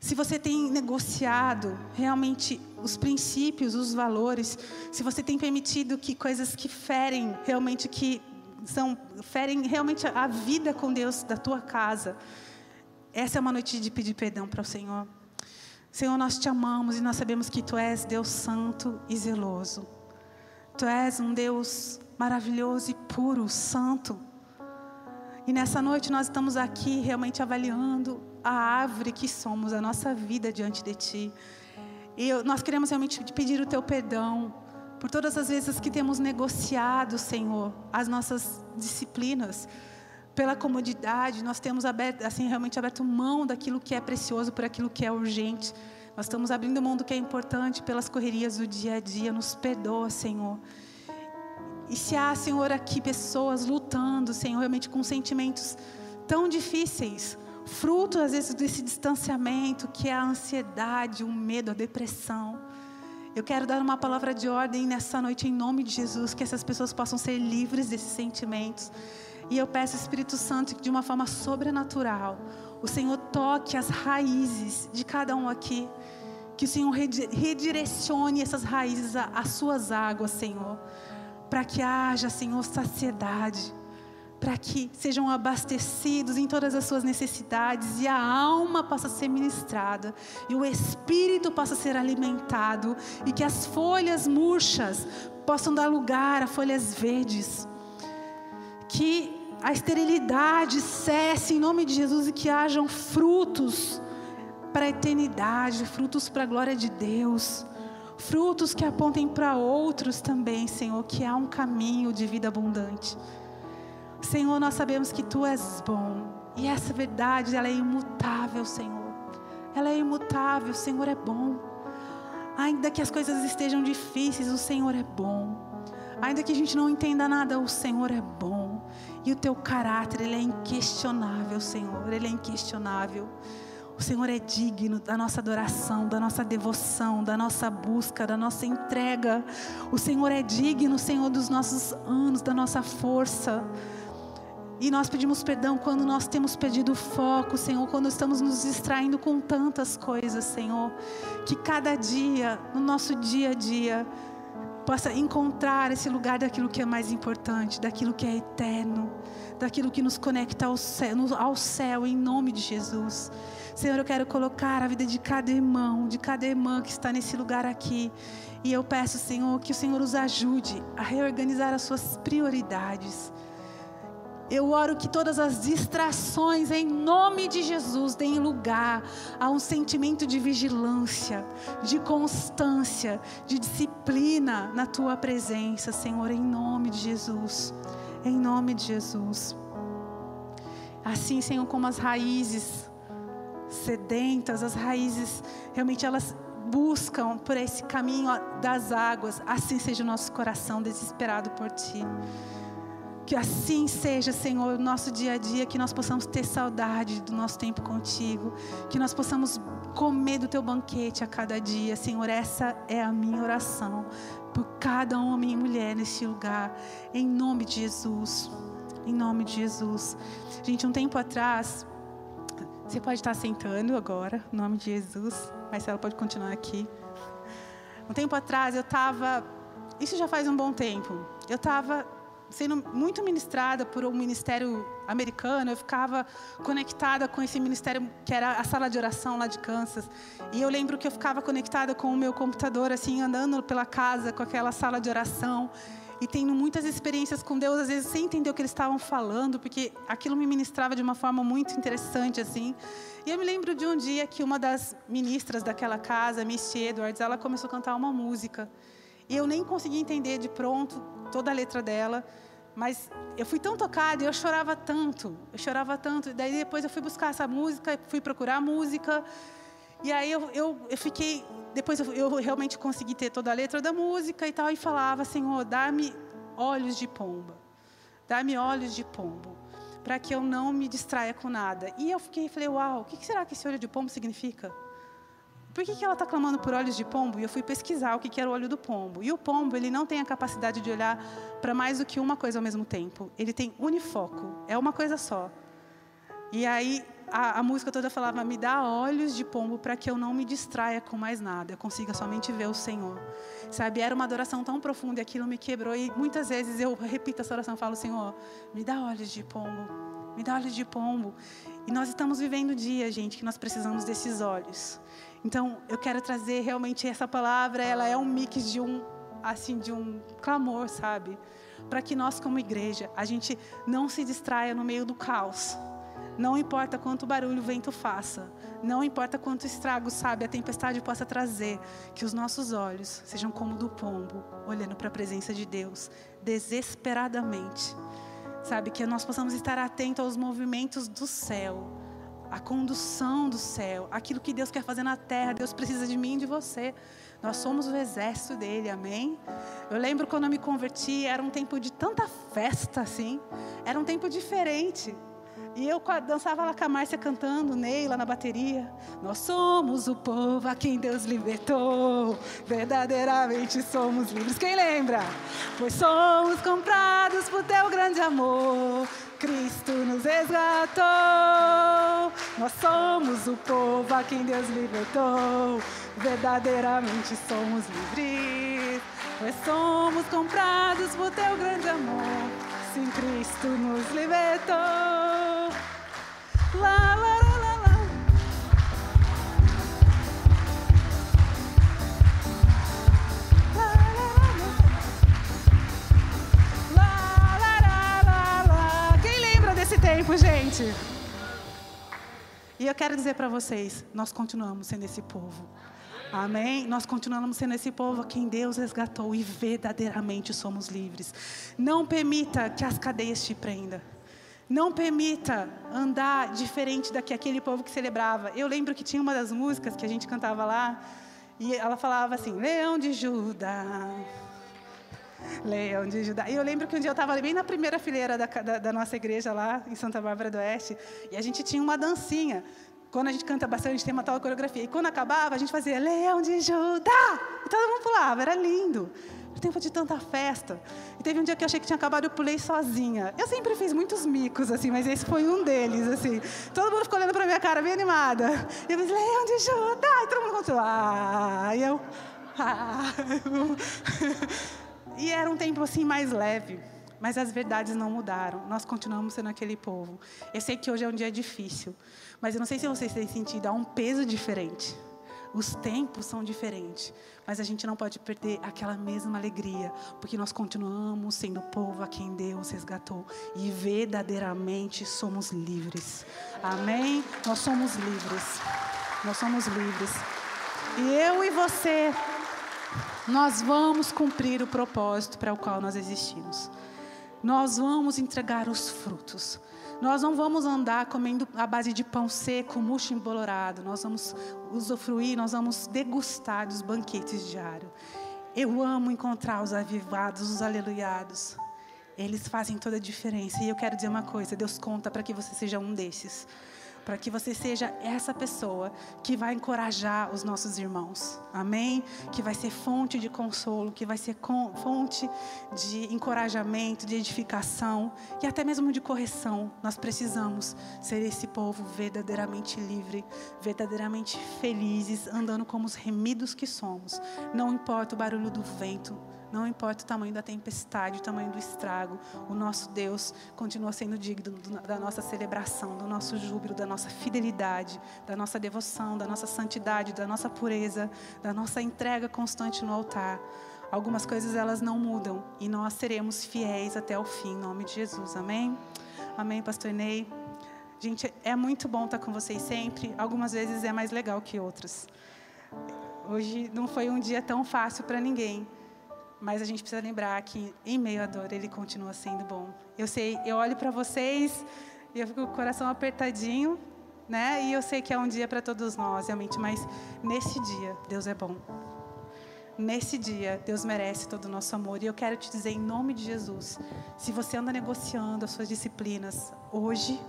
Se você tem negociado realmente os princípios, os valores, se você tem permitido que coisas que ferem realmente que são ferem realmente a vida com Deus da tua casa. Essa é uma noite de pedir perdão para o Senhor. Senhor, nós te amamos e nós sabemos que tu és Deus santo e zeloso. Tu és um Deus maravilhoso e puro, santo. E nessa noite nós estamos aqui realmente avaliando a árvore que somos, a nossa vida diante de ti. E nós queremos realmente pedir o teu perdão por todas as vezes que temos negociado, Senhor, as nossas disciplinas, pela comodidade, nós temos aberto, assim, realmente aberto mão daquilo que é precioso por aquilo que é urgente. Nós estamos abrindo mão do que é importante pelas correrias do dia a dia. Nos perdoa, Senhor. E se há, Senhor, aqui pessoas lutando, Senhor, realmente com sentimentos tão difíceis, fruto às vezes desse distanciamento, que é a ansiedade, o medo, a depressão. Eu quero dar uma palavra de ordem nessa noite em nome de Jesus, que essas pessoas possam ser livres desses sentimentos. E eu peço, Espírito Santo, que de uma forma sobrenatural, o Senhor toque as raízes de cada um aqui. Que o Senhor redirecione essas raízes às suas águas, Senhor. Para que haja, Senhor, saciedade para que sejam abastecidos em todas as suas necessidades e a alma possa ser ministrada e o espírito possa ser alimentado e que as folhas murchas possam dar lugar a folhas verdes. Que a esterilidade cesse em nome de Jesus e que hajam frutos para a eternidade, frutos para a glória de Deus. Frutos que apontem para outros também, Senhor, que há um caminho de vida abundante. Senhor, nós sabemos que Tu és bom. E essa verdade, ela é imutável, Senhor. Ela é imutável, o Senhor é bom. Ainda que as coisas estejam difíceis, o Senhor é bom. Ainda que a gente não entenda nada, o Senhor é bom. E o teu caráter, ele é inquestionável, Senhor. Ele é inquestionável. O Senhor é digno da nossa adoração, da nossa devoção, da nossa busca, da nossa entrega. O Senhor é digno, Senhor, dos nossos anos, da nossa força. E nós pedimos perdão quando nós temos perdido foco, Senhor, quando estamos nos distraindo com tantas coisas, Senhor. Que cada dia, no nosso dia a dia, possa encontrar esse lugar daquilo que é mais importante, daquilo que é eterno, daquilo que nos conecta ao céu, ao céu em nome de Jesus. Senhor, eu quero colocar a vida de cada irmão, de cada irmã que está nesse lugar aqui. E eu peço, Senhor, que o Senhor os ajude a reorganizar as suas prioridades eu oro que todas as distrações, em nome de Jesus, deem lugar a um sentimento de vigilância, de constância, de disciplina na tua presença, Senhor, em nome de Jesus. Em nome de Jesus. Assim, Senhor, como as raízes sedentas, as raízes realmente elas buscam por esse caminho das águas, assim seja o nosso coração desesperado por Ti. Que assim seja, Senhor, o nosso dia a dia, que nós possamos ter saudade do nosso tempo contigo, que nós possamos comer do teu banquete a cada dia, Senhor. Essa é a minha oração por cada homem e mulher neste lugar, em nome de Jesus. Em nome de Jesus. Gente, um tempo atrás, você pode estar sentando agora, em nome de Jesus. Marcela pode continuar aqui. Um tempo atrás eu estava, isso já faz um bom tempo, eu estava sendo muito ministrada por um ministério americano, eu ficava conectada com esse ministério que era a sala de oração lá de Kansas. E eu lembro que eu ficava conectada com o meu computador, assim, andando pela casa com aquela sala de oração e tendo muitas experiências com Deus, às vezes sem entender o que eles estavam falando, porque aquilo me ministrava de uma forma muito interessante, assim. E eu me lembro de um dia que uma das ministras daquela casa, Misty Edwards, ela começou a cantar uma música. E eu nem consegui entender de pronto toda a letra dela. Mas eu fui tão tocada e eu chorava tanto, eu chorava tanto. E daí depois eu fui buscar essa música, fui procurar música. E aí eu, eu, eu fiquei, depois eu, eu, realmente consegui ter toda a letra da música e tal, e falava, Senhor, dá-me olhos de pomba, dá-me olhos de pombo, para que eu não me distraia com nada. E eu fiquei, falei, uau, o que será que esse olho de pombo significa? Por que, que ela está clamando por olhos de pombo? E eu fui pesquisar o que, que era o olho do pombo. E o pombo, ele não tem a capacidade de olhar para mais do que uma coisa ao mesmo tempo. Ele tem unifoco, é uma coisa só. E aí a, a música toda falava: me dá olhos de pombo para que eu não me distraia com mais nada, eu consiga somente ver o Senhor. Sabe, era uma adoração tão profunda e aquilo me quebrou. E muitas vezes eu repito essa oração falo: Senhor, me dá olhos de pombo, me dá olhos de pombo. E nós estamos vivendo dia, gente, que nós precisamos desses olhos. Então, eu quero trazer realmente essa palavra, ela é um mix de um assim de um clamor, sabe? Para que nós como igreja, a gente não se distraia no meio do caos. Não importa quanto barulho o vento faça, não importa quanto estrago, sabe, a tempestade possa trazer, que os nossos olhos sejam como do pombo, olhando para a presença de Deus, desesperadamente. Sabe, que nós possamos estar atentos aos movimentos do céu, a condução do céu, aquilo que Deus quer fazer na terra. Deus precisa de mim e de você. Nós somos o exército dele, amém? Eu lembro quando eu me converti, era um tempo de tanta festa assim, era um tempo diferente. E eu dançava lá com a Márcia cantando, Neila na bateria. Nós somos o povo a quem Deus libertou. Verdadeiramente somos livres. Quem lembra? Pois somos comprados por teu grande amor. Cristo nos resgatou. Nós somos o povo a quem Deus libertou. Verdadeiramente somos livres. Pois somos comprados por teu grande amor. Sim, Cristo nos libertou. Lá, lá, lá, lá. Desse tempo, gente? E eu quero dizer para vocês, nós continuamos sendo esse povo. Amém? Nós continuamos sendo esse povo a quem Deus resgatou e verdadeiramente somos livres. Não permita que as cadeias te prendam. Não permita andar diferente daqui aquele povo que celebrava. Eu lembro que tinha uma das músicas que a gente cantava lá e ela falava assim: Leão de Judá. Leão de Judá. E eu lembro que um dia eu estava bem na primeira fileira da, da, da, nossa igreja lá em Santa Bárbara do Oeste e a gente tinha uma dancinha. Quando a gente canta bastante, a gente tem uma tal coreografia. E quando acabava, a gente fazia Leão de Judá. E todo mundo pulava, era lindo tempo de tanta festa. E teve um dia que eu achei que tinha acabado, eu pulei sozinha. Eu sempre fiz muitos micos, assim, mas esse foi um deles, assim. Todo mundo ficou olhando pra minha cara, bem animada. E eu fiz, Leão de Judá! E todo mundo contou, ah! E eu, ah! e era um tempo, assim, mais leve. Mas as verdades não mudaram. Nós continuamos sendo aquele povo. Eu sei que hoje é um dia difícil, mas eu não sei se vocês têm sentido, há um peso diferente. Os tempos são diferentes, mas a gente não pode perder aquela mesma alegria, porque nós continuamos sendo o povo a quem Deus resgatou e verdadeiramente somos livres. Amém? Nós somos livres. Nós somos livres. E eu e você, nós vamos cumprir o propósito para o qual nós existimos. Nós vamos entregar os frutos. Nós não vamos andar comendo a base de pão seco, murcho embolorado. Nós vamos usufruir, nós vamos degustar dos banquetes diários. Eu amo encontrar os avivados, os aleluiados. Eles fazem toda a diferença. E eu quero dizer uma coisa: Deus conta para que você seja um desses para que você seja essa pessoa que vai encorajar os nossos irmãos. Amém? Que vai ser fonte de consolo, que vai ser fonte de encorajamento, de edificação e até mesmo de correção. Nós precisamos ser esse povo verdadeiramente livre, verdadeiramente felizes, andando como os remidos que somos. Não importa o barulho do vento, não importa o tamanho da tempestade, o tamanho do estrago, o nosso Deus continua sendo digno da nossa celebração, do nosso júbilo, da nossa fidelidade, da nossa devoção, da nossa santidade, da nossa pureza, da nossa entrega constante no altar. Algumas coisas elas não mudam e nós seremos fiéis até o fim, em nome de Jesus. Amém? Amém, pastor Ney. Gente, é muito bom estar com vocês sempre. Algumas vezes é mais legal que outras. Hoje não foi um dia tão fácil para ninguém. Mas a gente precisa lembrar que em meio à dor ele continua sendo bom. Eu sei, eu olho para vocês e eu fico com o coração apertadinho, né? E eu sei que é um dia para todos nós, realmente, mas nesse dia Deus é bom. Nesse dia, Deus merece todo o nosso amor. E eu quero te dizer, em nome de Jesus, se você anda negociando as suas disciplinas, hoje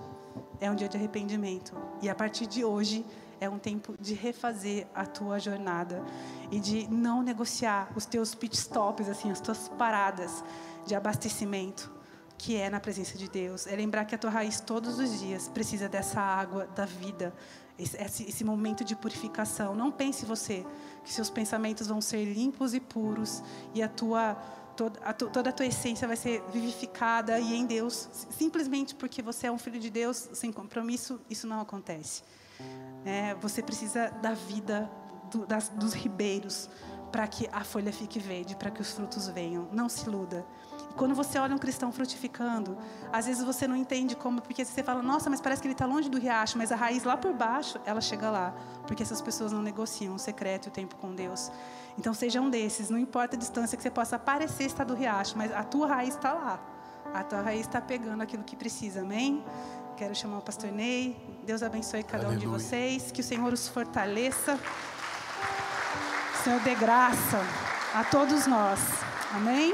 é um dia de arrependimento. E a partir de hoje, é um tempo de refazer a tua jornada e de não negociar os teus pit stops, assim, as tuas paradas de abastecimento, que é na presença de Deus. É lembrar que a tua raiz todos os dias precisa dessa água da vida, esse, esse momento de purificação. Não pense você que seus pensamentos vão ser limpos e puros e a tua toda a, toda a tua essência vai ser vivificada e em Deus, simplesmente porque você é um filho de Deus sem compromisso, isso não acontece. É, você precisa da vida do, das, dos ribeiros para que a folha fique verde, para que os frutos venham. Não se iluda. E quando você olha um cristão frutificando, às vezes você não entende como, porque você fala, nossa, mas parece que ele está longe do riacho, mas a raiz lá por baixo, ela chega lá, porque essas pessoas não negociam o secreto e o tempo com Deus. Então seja um desses, não importa a distância que você possa parecer estar do riacho, mas a tua raiz está lá. A tua raiz está pegando aquilo que precisa, amém? Quero chamar o pastor Ney. Deus abençoe cada Aleluia. um de vocês. Que o Senhor os fortaleça. O Senhor dê graça a todos nós. Amém?